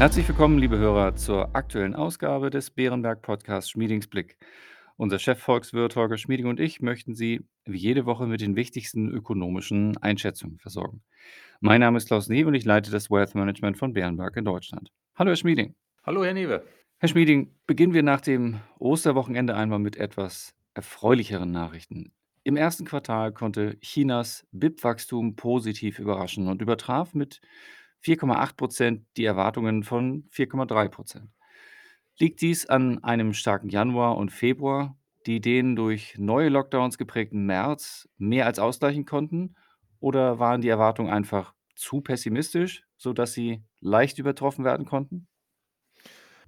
Herzlich willkommen, liebe Hörer, zur aktuellen Ausgabe des Bärenberg Podcasts Schmiedingsblick. Unser Chefvolkswirt Holger Schmieding und ich möchten Sie wie jede Woche mit den wichtigsten ökonomischen Einschätzungen versorgen. Mein Name ist Klaus Newe und ich leite das Wealth Management von Bärenberg in Deutschland. Hallo, Herr Schmieding. Hallo, Herr Newe. Herr Schmieding, beginnen wir nach dem Osterwochenende einmal mit etwas erfreulicheren Nachrichten. Im ersten Quartal konnte Chinas BIP-Wachstum positiv überraschen und übertraf mit 4,8 Prozent die Erwartungen von 4,3 Prozent. Liegt dies an einem starken Januar und Februar, die den durch neue Lockdowns geprägten März mehr als ausgleichen konnten? Oder waren die Erwartungen einfach zu pessimistisch, sodass sie leicht übertroffen werden konnten?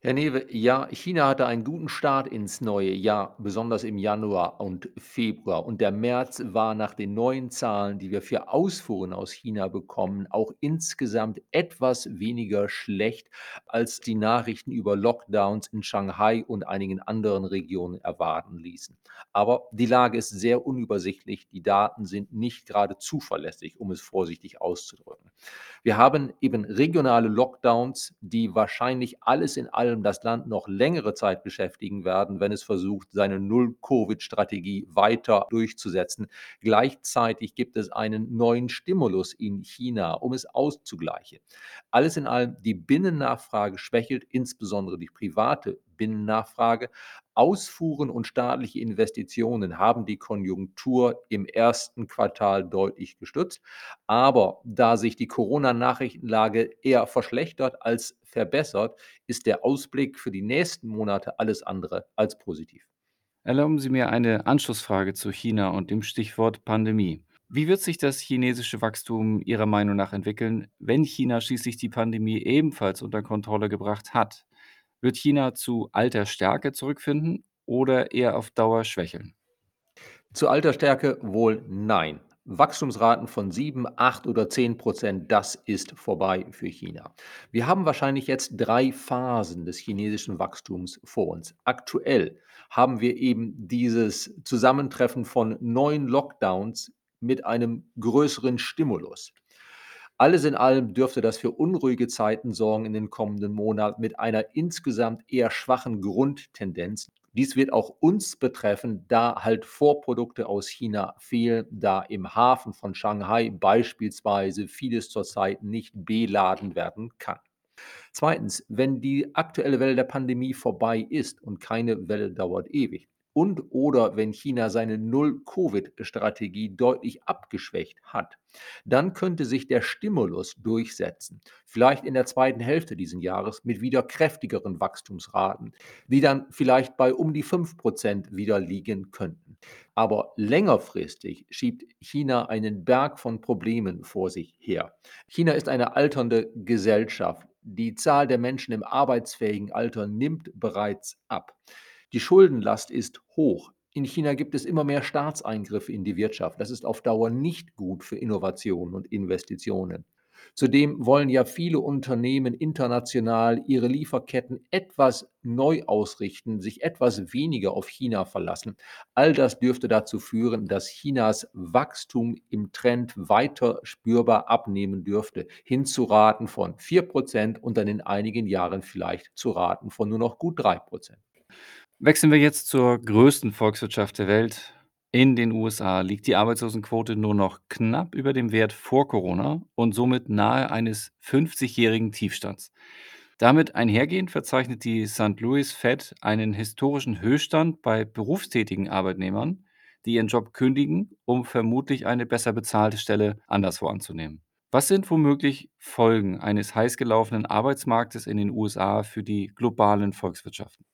Herr Newe, ja, China hatte einen guten Start ins neue Jahr, besonders im Januar und Februar. Und der März war nach den neuen Zahlen, die wir für Ausfuhren aus China bekommen, auch insgesamt etwas weniger schlecht, als die Nachrichten über Lockdowns in Shanghai und einigen anderen Regionen erwarten ließen. Aber die Lage ist sehr unübersichtlich. Die Daten sind nicht gerade zuverlässig, um es vorsichtig auszudrücken. Wir haben eben regionale Lockdowns, die wahrscheinlich alles in allem das Land noch längere Zeit beschäftigen werden, wenn es versucht, seine Null-Covid-Strategie weiter durchzusetzen. Gleichzeitig gibt es einen neuen Stimulus in China, um es auszugleichen. Alles in allem, die Binnennachfrage schwächelt, insbesondere die private Binnennachfrage. Ausfuhren und staatliche Investitionen haben die Konjunktur im ersten Quartal deutlich gestützt. Aber da sich die Corona-Nachrichtenlage eher verschlechtert als verbessert, ist der Ausblick für die nächsten Monate alles andere als positiv. Erlauben Sie mir eine Anschlussfrage zu China und dem Stichwort Pandemie. Wie wird sich das chinesische Wachstum Ihrer Meinung nach entwickeln, wenn China schließlich die Pandemie ebenfalls unter Kontrolle gebracht hat? Wird China zu alter Stärke zurückfinden oder eher auf Dauer schwächeln? Zu alter Stärke wohl nein. Wachstumsraten von 7, 8 oder 10 Prozent, das ist vorbei für China. Wir haben wahrscheinlich jetzt drei Phasen des chinesischen Wachstums vor uns. Aktuell haben wir eben dieses Zusammentreffen von neuen Lockdowns mit einem größeren Stimulus. Alles in allem dürfte das für unruhige Zeiten sorgen in den kommenden Monaten mit einer insgesamt eher schwachen Grundtendenz. Dies wird auch uns betreffen, da halt Vorprodukte aus China fehlen, da im Hafen von Shanghai beispielsweise vieles zurzeit nicht beladen werden kann. Zweitens, wenn die aktuelle Welle der Pandemie vorbei ist und keine Welle dauert ewig, und oder wenn China seine Null-Covid-Strategie deutlich abgeschwächt hat, dann könnte sich der Stimulus durchsetzen. Vielleicht in der zweiten Hälfte dieses Jahres mit wieder kräftigeren Wachstumsraten, die dann vielleicht bei um die 5% wieder liegen könnten. Aber längerfristig schiebt China einen Berg von Problemen vor sich her. China ist eine alternde Gesellschaft. Die Zahl der Menschen im arbeitsfähigen Alter nimmt bereits ab. Die Schuldenlast ist hoch. In China gibt es immer mehr Staatseingriffe in die Wirtschaft. Das ist auf Dauer nicht gut für Innovationen und Investitionen. Zudem wollen ja viele Unternehmen international ihre Lieferketten etwas neu ausrichten, sich etwas weniger auf China verlassen. All das dürfte dazu führen, dass Chinas Wachstum im Trend weiter spürbar abnehmen dürfte, hin zu Raten von 4% und dann in einigen Jahren vielleicht zu Raten von nur noch gut 3%. Wechseln wir jetzt zur größten Volkswirtschaft der Welt. In den USA liegt die Arbeitslosenquote nur noch knapp über dem Wert vor Corona und somit nahe eines 50-jährigen Tiefstands. Damit einhergehend verzeichnet die St. Louis Fed einen historischen Höchststand bei berufstätigen Arbeitnehmern, die ihren Job kündigen, um vermutlich eine besser bezahlte Stelle anderswo anzunehmen. Was sind womöglich Folgen eines heiß gelaufenen Arbeitsmarktes in den USA für die globalen Volkswirtschaften?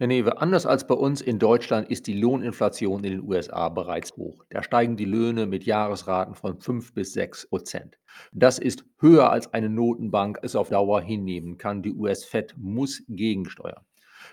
Herr Newe, anders als bei uns in Deutschland ist die Lohninflation in den USA bereits hoch. Da steigen die Löhne mit Jahresraten von 5 bis 6 Prozent. Das ist höher als eine Notenbank es auf Dauer hinnehmen kann. Die US-Fed muss gegensteuern.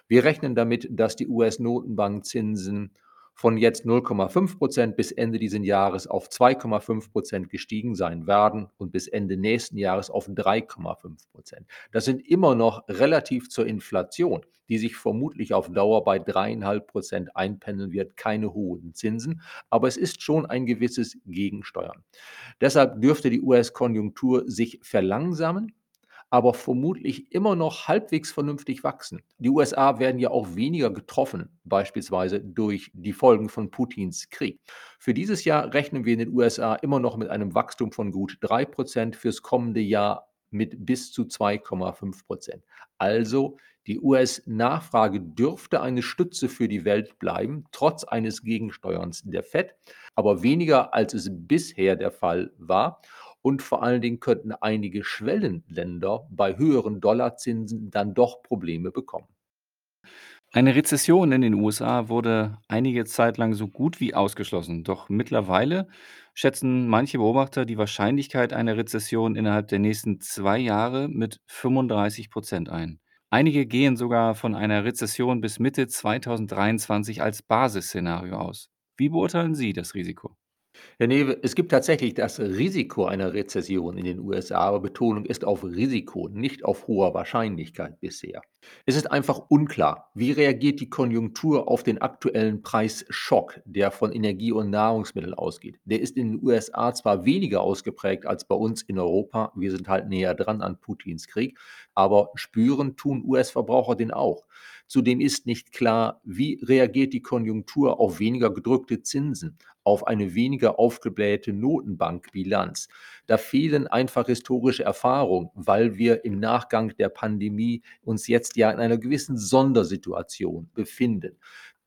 Wir rechnen damit, dass die US-Notenbankzinsen von jetzt 0,5 Prozent bis Ende dieses Jahres auf 2,5 Prozent gestiegen sein werden und bis Ende nächsten Jahres auf 3,5 Prozent. Das sind immer noch relativ zur Inflation, die sich vermutlich auf Dauer bei 3,5 Prozent einpendeln wird, keine hohen Zinsen, aber es ist schon ein gewisses Gegensteuern. Deshalb dürfte die US-Konjunktur sich verlangsamen aber vermutlich immer noch halbwegs vernünftig wachsen. Die USA werden ja auch weniger getroffen, beispielsweise durch die Folgen von Putins Krieg. Für dieses Jahr rechnen wir in den USA immer noch mit einem Wachstum von gut 3%, fürs kommende Jahr mit bis zu 2,5%. Also die US-Nachfrage dürfte eine Stütze für die Welt bleiben, trotz eines Gegensteuerns der Fed, aber weniger als es bisher der Fall war. Und vor allen Dingen könnten einige Schwellenländer bei höheren Dollarzinsen dann doch Probleme bekommen. Eine Rezession in den USA wurde einige Zeit lang so gut wie ausgeschlossen. Doch mittlerweile schätzen manche Beobachter die Wahrscheinlichkeit einer Rezession innerhalb der nächsten zwei Jahre mit 35 Prozent ein. Einige gehen sogar von einer Rezession bis Mitte 2023 als Basisszenario aus. Wie beurteilen Sie das Risiko? Herr Newe, es gibt tatsächlich das Risiko einer Rezession in den USA, aber Betonung ist auf Risiko, nicht auf hoher Wahrscheinlichkeit bisher. Es ist einfach unklar, wie reagiert die Konjunktur auf den aktuellen Preisschock, der von Energie und Nahrungsmitteln ausgeht. Der ist in den USA zwar weniger ausgeprägt als bei uns in Europa, wir sind halt näher dran an Putins Krieg, aber spüren tun US-Verbraucher den auch. Zudem ist nicht klar, wie reagiert die Konjunktur auf weniger gedrückte Zinsen, auf eine weniger aufgeblähte Notenbankbilanz. Da fehlen einfach historische Erfahrungen, weil wir im Nachgang der Pandemie uns jetzt ja in einer gewissen Sondersituation befinden.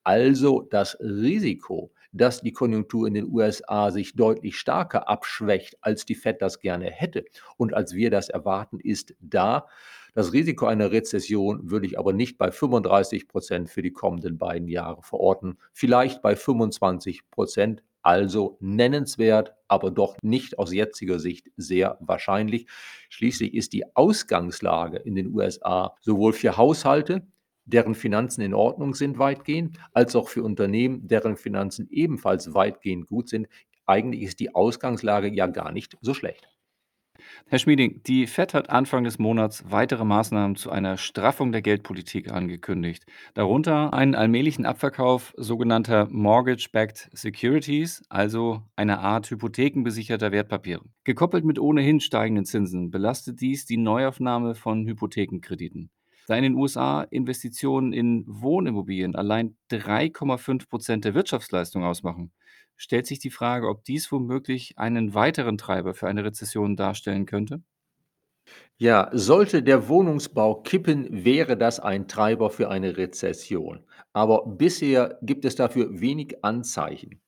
Also das Risiko, dass die Konjunktur in den USA sich deutlich stärker abschwächt, als die Fed das gerne hätte und als wir das erwarten, ist da. Das Risiko einer Rezession würde ich aber nicht bei 35 Prozent für die kommenden beiden Jahre verorten, vielleicht bei 25 Prozent, also nennenswert, aber doch nicht aus jetziger Sicht sehr wahrscheinlich. Schließlich ist die Ausgangslage in den USA sowohl für Haushalte, deren Finanzen in Ordnung sind weitgehend, als auch für Unternehmen, deren Finanzen ebenfalls weitgehend gut sind. Eigentlich ist die Ausgangslage ja gar nicht so schlecht. Herr Schmieding, die Fed hat Anfang des Monats weitere Maßnahmen zu einer Straffung der Geldpolitik angekündigt, darunter einen allmählichen Abverkauf sogenannter Mortgage-Backed Securities, also einer Art hypothekenbesicherter Wertpapiere. Gekoppelt mit ohnehin steigenden Zinsen belastet dies die Neuaufnahme von Hypothekenkrediten. Da in den USA Investitionen in Wohnimmobilien allein 3,5 Prozent der Wirtschaftsleistung ausmachen, stellt sich die Frage, ob dies womöglich einen weiteren Treiber für eine Rezession darstellen könnte? Ja, sollte der Wohnungsbau kippen, wäre das ein Treiber für eine Rezession. Aber bisher gibt es dafür wenig Anzeichen.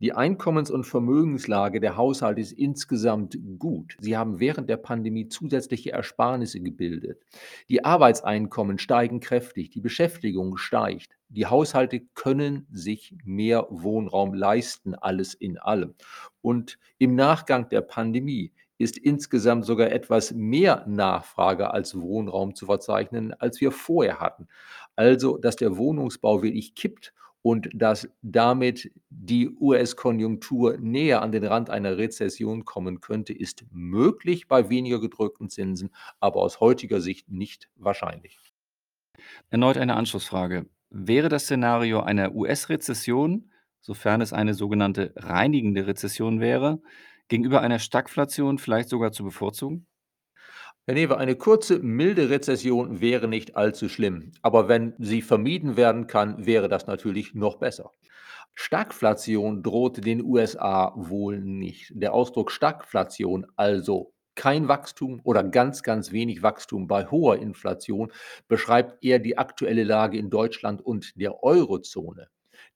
Die Einkommens- und Vermögenslage der Haushalte ist insgesamt gut. Sie haben während der Pandemie zusätzliche Ersparnisse gebildet. Die Arbeitseinkommen steigen kräftig, die Beschäftigung steigt. Die Haushalte können sich mehr Wohnraum leisten, alles in allem. Und im Nachgang der Pandemie ist insgesamt sogar etwas mehr Nachfrage als Wohnraum zu verzeichnen, als wir vorher hatten. Also, dass der Wohnungsbau wirklich kippt und dass damit die US-Konjunktur näher an den Rand einer Rezession kommen könnte, ist möglich bei weniger gedrückten Zinsen, aber aus heutiger Sicht nicht wahrscheinlich. Erneut eine Anschlussfrage. Wäre das Szenario einer US-Rezession, sofern es eine sogenannte reinigende Rezession wäre, gegenüber einer Stagflation vielleicht sogar zu bevorzugen? Herr eine kurze, milde Rezession wäre nicht allzu schlimm, aber wenn sie vermieden werden kann, wäre das natürlich noch besser. Stagflation droht den USA wohl nicht. Der Ausdruck Stagflation, also kein Wachstum oder ganz, ganz wenig Wachstum bei hoher Inflation, beschreibt eher die aktuelle Lage in Deutschland und der Eurozone.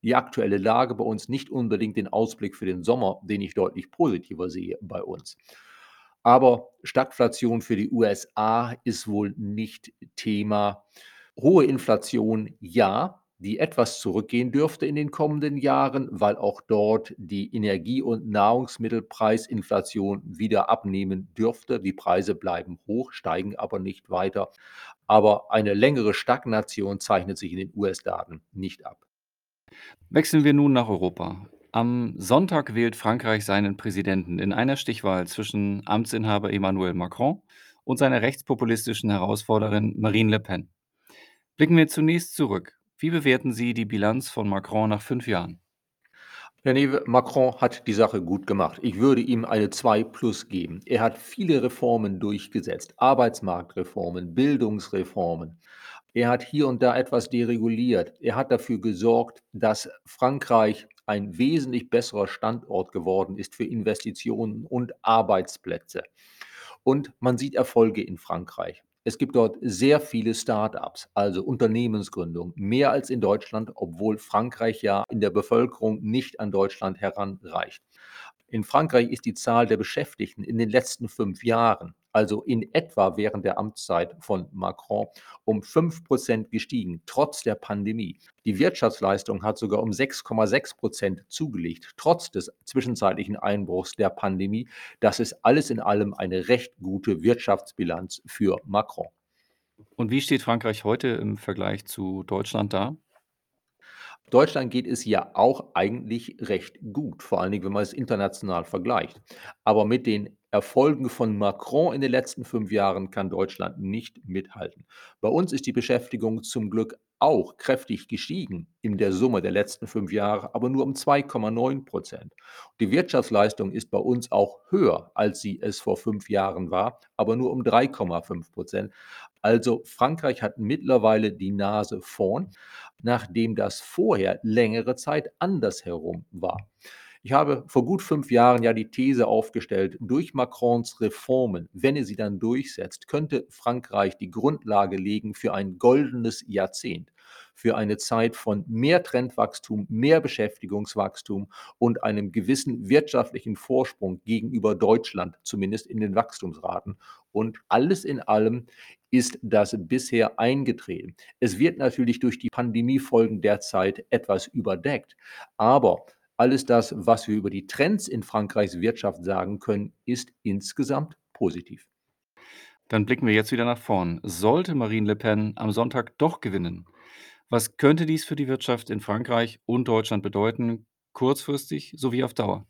Die aktuelle Lage bei uns nicht unbedingt den Ausblick für den Sommer, den ich deutlich positiver sehe bei uns. Aber Stagflation für die USA ist wohl nicht Thema. Hohe Inflation, ja, die etwas zurückgehen dürfte in den kommenden Jahren, weil auch dort die Energie- und Nahrungsmittelpreisinflation wieder abnehmen dürfte. Die Preise bleiben hoch, steigen aber nicht weiter. Aber eine längere Stagnation zeichnet sich in den US-Daten nicht ab. Wechseln wir nun nach Europa. Am Sonntag wählt Frankreich seinen Präsidenten in einer Stichwahl zwischen Amtsinhaber Emmanuel Macron und seiner rechtspopulistischen Herausforderin Marine Le Pen. Blicken wir zunächst zurück. Wie bewerten Sie die Bilanz von Macron nach fünf Jahren? Herr Newe, Macron hat die Sache gut gemacht. Ich würde ihm eine 2 plus geben. Er hat viele Reformen durchgesetzt, Arbeitsmarktreformen, Bildungsreformen. Er hat hier und da etwas dereguliert. Er hat dafür gesorgt, dass Frankreich ein wesentlich besserer Standort geworden ist für Investitionen und Arbeitsplätze. Und man sieht Erfolge in Frankreich. Es gibt dort sehr viele Start-ups, also Unternehmensgründungen, mehr als in Deutschland, obwohl Frankreich ja in der Bevölkerung nicht an Deutschland heranreicht. In Frankreich ist die Zahl der Beschäftigten in den letzten fünf Jahren, also in etwa während der Amtszeit von Macron, um 5 Prozent gestiegen, trotz der Pandemie. Die Wirtschaftsleistung hat sogar um 6,6 Prozent zugelegt, trotz des zwischenzeitlichen Einbruchs der Pandemie. Das ist alles in allem eine recht gute Wirtschaftsbilanz für Macron. Und wie steht Frankreich heute im Vergleich zu Deutschland da? Deutschland geht es ja auch eigentlich recht gut, vor allen Dingen, wenn man es international vergleicht. Aber mit den Erfolgen von Macron in den letzten 5 Jahren kann Deutschland nicht mithalten. Bei uns ist die Beschäftigung zum Glück auch kräftig gestiegen in der Summe der letzten 5 Jahre, aber nur um 2,9 Prozent. Die Wirtschaftsleistung ist bei uns auch höher, als sie es vor 5 Jahren war, aber nur um 3,5 Prozent. Also Frankreich hat mittlerweile die Nase vorn, nachdem das vorher längere Zeit andersherum war. Ich habe vor gut fünf Jahren ja die These aufgestellt, durch Macrons Reformen, wenn er sie dann durchsetzt, könnte Frankreich die Grundlage legen für ein goldenes Jahrzehnt, für eine Zeit von mehr Trendwachstum, mehr Beschäftigungswachstum und einem gewissen wirtschaftlichen Vorsprung gegenüber Deutschland, zumindest in den Wachstumsraten. Und alles in allem ist das bisher eingetreten. Es wird natürlich durch die Pandemiefolgen derzeit etwas überdeckt, aber alles das, was wir über die Trends in Frankreichs Wirtschaft sagen können, ist insgesamt positiv. Dann blicken wir jetzt wieder nach vorn. Sollte Marine Le Pen am Sonntag doch gewinnen, was könnte dies für die Wirtschaft in Frankreich und Deutschland bedeuten, kurzfristig sowie auf Dauer?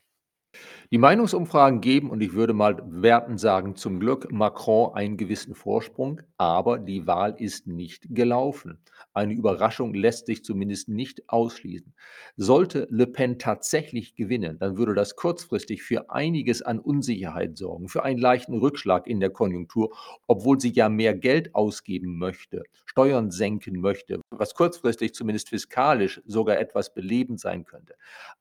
Die Meinungsumfragen geben, und ich würde mal werten sagen, zum Glück Macron einen gewissen Vorsprung, aber die Wahl ist nicht gelaufen. Eine Überraschung lässt sich zumindest nicht ausschließen. Sollte Le Pen tatsächlich gewinnen, dann würde das kurzfristig für einiges an Unsicherheit sorgen, für einen leichten Rückschlag in der Konjunktur, obwohl sie ja mehr Geld ausgeben möchte, Steuern senken möchte, was kurzfristig zumindest fiskalisch sogar etwas belebend sein könnte.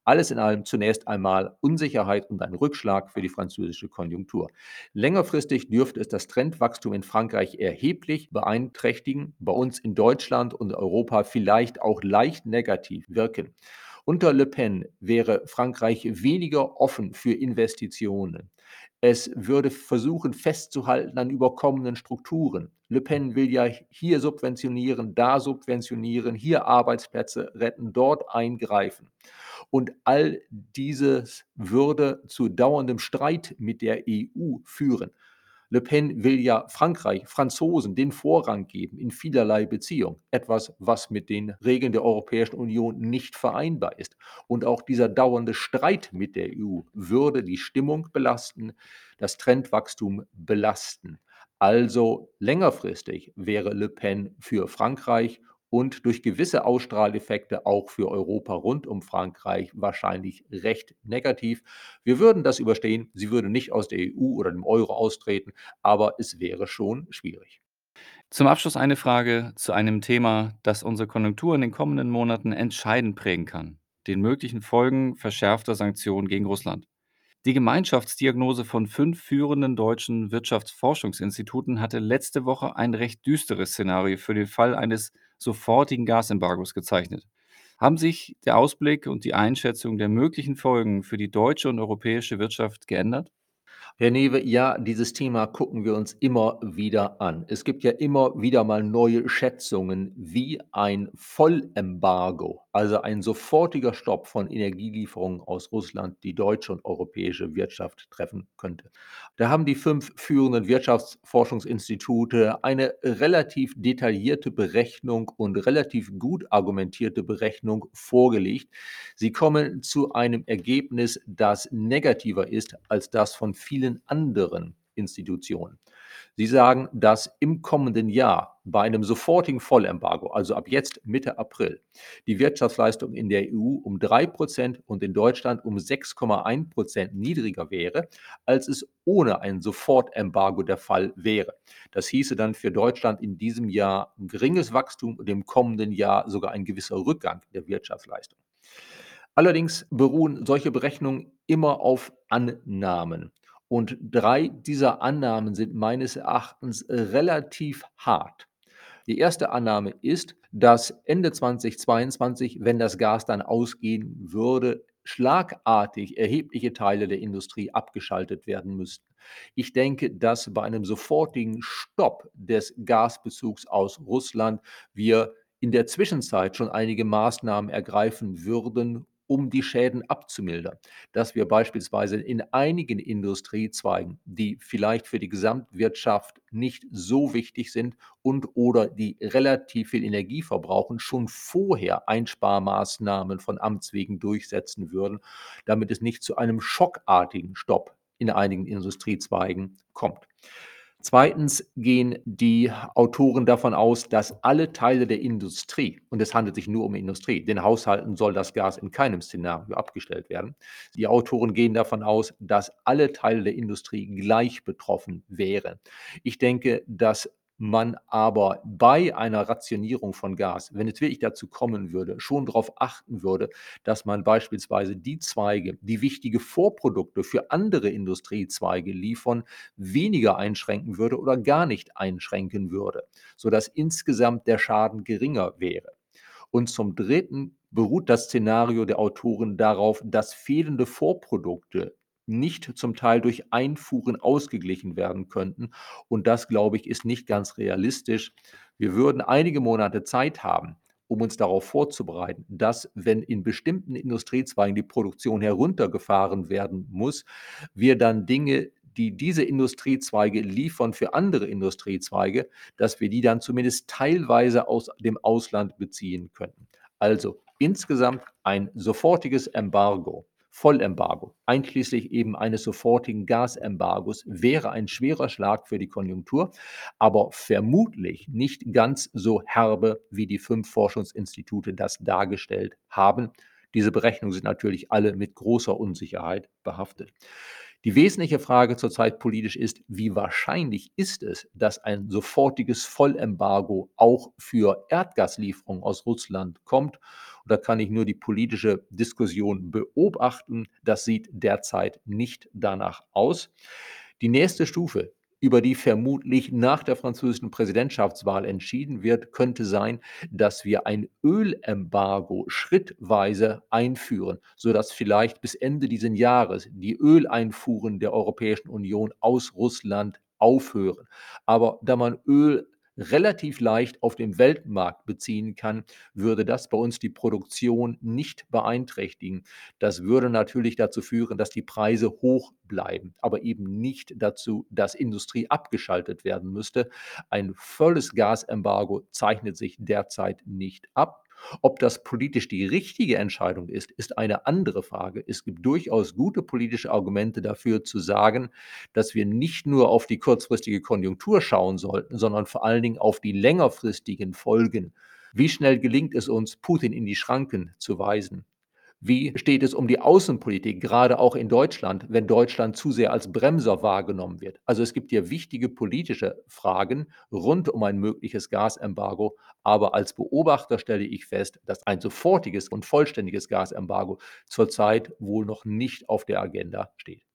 Alles in allem zunächst einmal Unsicherheit und ein Rückschlag für die französische Konjunktur. Längerfristig dürfte es das Trendwachstum in Frankreich erheblich beeinträchtigen, bei uns in Deutschland und Europa vielleicht auch leicht negativ wirken. Unter Le Pen wäre Frankreich weniger offen für Investitionen. Es würde versuchen festzuhalten an überkommenen Strukturen. Le Pen will ja hier subventionieren, da subventionieren, hier Arbeitsplätze retten, dort eingreifen. Und all dieses würde zu dauerndem Streit mit der EU führen. Le Pen will ja Frankreich, Franzosen den Vorrang geben in vielerlei Beziehungen. Etwas, was mit den Regeln der Europäischen Union nicht vereinbar ist. Und auch dieser dauernde Streit mit der EU würde die Stimmung belasten, das Trendwachstum belasten. Also längerfristig wäre Le Pen für Frankreich und durch gewisse Ausstrahleffekte auch für Europa rund um Frankreich wahrscheinlich recht negativ. Wir würden das überstehen. Sie würde nicht aus der EU oder dem Euro austreten, aber es wäre schon schwierig. Zum Abschluss eine Frage zu einem Thema, das unsere Konjunktur in den kommenden Monaten entscheidend prägen kann: den möglichen Folgen verschärfter Sanktionen gegen Russland. Die Gemeinschaftsdiagnose von fünf führenden deutschen Wirtschaftsforschungsinstituten hatte letzte Woche ein recht düsteres Szenario für den Fall eines sofortigen Gasembargos gezeichnet. Haben sich der Ausblick und die Einschätzung der möglichen Folgen für die deutsche und europäische Wirtschaft geändert? Herr Newe, ja, dieses Thema gucken wir uns immer wieder an. Es gibt ja immer wieder mal neue Schätzungen, wie ein Vollembargo, also ein sofortiger Stopp von Energielieferungen aus Russland, die deutsche und europäische Wirtschaft treffen könnte. Da haben die fünf führenden Wirtschaftsforschungsinstitute eine relativ detaillierte Berechnung und relativ gut argumentierte Berechnung vorgelegt. Sie kommen zu einem Ergebnis, das negativer ist als das von vielen anderen Institutionen. Sie sagen, dass im kommenden Jahr bei einem sofortigen Vollembargo, also ab jetzt Mitte April, die Wirtschaftsleistung in der EU um 3% und in Deutschland um 6,1% niedriger wäre, als es ohne ein Sofortembargo der Fall wäre. Das hieße dann für Deutschland in diesem Jahr ein geringes Wachstum und im kommenden Jahr sogar ein gewisser Rückgang der Wirtschaftsleistung. Allerdings beruhen solche Berechnungen immer auf Annahmen. Und drei dieser Annahmen sind meines Erachtens relativ hart. Die erste Annahme ist, dass Ende 2022, wenn das Gas dann ausgehen würde, schlagartig erhebliche Teile der Industrie abgeschaltet werden müssten. Ich denke, dass bei einem sofortigen Stopp des Gasbezugs aus Russland wir in der Zwischenzeit schon einige Maßnahmen ergreifen würden, um die Schäden abzumildern. Dass wir beispielsweise in einigen Industriezweigen, die vielleicht für die Gesamtwirtschaft nicht so wichtig sind und oder die relativ viel Energie verbrauchen, schon vorher Einsparmaßnahmen von Amts wegen durchsetzen würden, damit es nicht zu einem schockartigen Stopp in einigen Industriezweigen kommt. Zweitens gehen die Autoren davon aus, dass alle Teile der Industrie, und es handelt sich nur um Industrie, den Haushalten soll das Gas in keinem Szenario abgestellt werden. Die Autoren gehen davon aus, dass alle Teile der Industrie gleich betroffen wären. Ich denke, dass man aber bei einer Rationierung von Gas, wenn es wirklich dazu kommen würde, schon darauf achten würde, dass man beispielsweise die Zweige, die wichtige Vorprodukte für andere Industriezweige liefern, weniger einschränken würde oder gar nicht einschränken würde, sodass insgesamt der Schaden geringer wäre. Und zum Dritten beruht das Szenario der Autoren darauf, dass fehlende Vorprodukte nicht zum Teil durch Einfuhren ausgeglichen werden könnten. Und das, glaube ich, ist nicht ganz realistisch. Wir würden einige Monate Zeit haben, um uns darauf vorzubereiten, dass, wenn in bestimmten Industriezweigen die Produktion heruntergefahren werden muss, wir dann Dinge, die diese Industriezweige liefern für andere Industriezweige, dass wir die dann zumindest teilweise aus dem Ausland beziehen könnten. Also insgesamt ein sofortiges Embargo Vollembargo, einschließlich eben eines sofortigen Gasembargos, wäre ein schwerer Schlag für die Konjunktur, aber vermutlich nicht ganz so herbe, wie die fünf Forschungsinstitute das dargestellt haben. Diese Berechnungen sind natürlich alle mit großer Unsicherheit behaftet. Die wesentliche Frage zurzeit politisch ist, wie wahrscheinlich ist es, dass ein sofortiges Vollembargo auch für Erdgaslieferungen aus Russland kommt? Und da kann ich nur die politische Diskussion beobachten. Das sieht derzeit nicht danach aus. Die nächste Stufe über die vermutlich nach der französischen Präsidentschaftswahl entschieden wird, könnte sein, dass wir ein Ölembargo schrittweise einführen, sodass vielleicht bis Ende dieses Jahres die Öleinfuhren der Europäischen Union aus Russland aufhören. Aber da man Öl relativ leicht auf dem Weltmarkt beziehen kann, würde das bei uns die Produktion nicht beeinträchtigen. Das würde natürlich dazu führen, dass die Preise hoch bleiben, aber eben nicht dazu, dass Industrie abgeschaltet werden müsste. Ein volles Gasembargo zeichnet sich derzeit nicht ab. Ob das politisch die richtige Entscheidung ist, ist eine andere Frage. Es gibt durchaus gute politische Argumente dafür zu sagen, dass wir nicht nur auf die kurzfristige Konjunktur schauen sollten, sondern vor allen Dingen auf die längerfristigen Folgen. Wie schnell gelingt es uns, Putin in die Schranken zu weisen? Wie steht es um die Außenpolitik, gerade auch in Deutschland, wenn Deutschland zu sehr als Bremser wahrgenommen wird? Also es gibt hier wichtige politische Fragen rund um ein mögliches Gasembargo, aber als Beobachter stelle ich fest, dass ein sofortiges und vollständiges Gasembargo zurzeit wohl noch nicht auf der Agenda steht.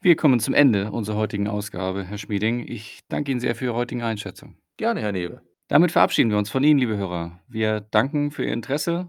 Wir kommen zum Ende unserer heutigen Ausgabe, Herr Schmieding. Ich danke Ihnen sehr für Ihre heutige Einschätzung. Gerne, Herr Newe. Damit verabschieden wir uns von Ihnen, liebe Hörer. Wir danken für Ihr Interesse,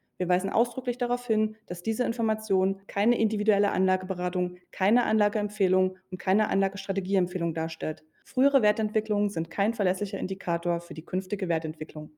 Wir weisen ausdrücklich darauf hin, dass diese Information keine individuelle Anlageberatung, keine Anlageempfehlung und keine Anlagestrategieempfehlung darstellt. Frühere Wertentwicklungen sind kein verlässlicher Indikator für die künftige Wertentwicklung.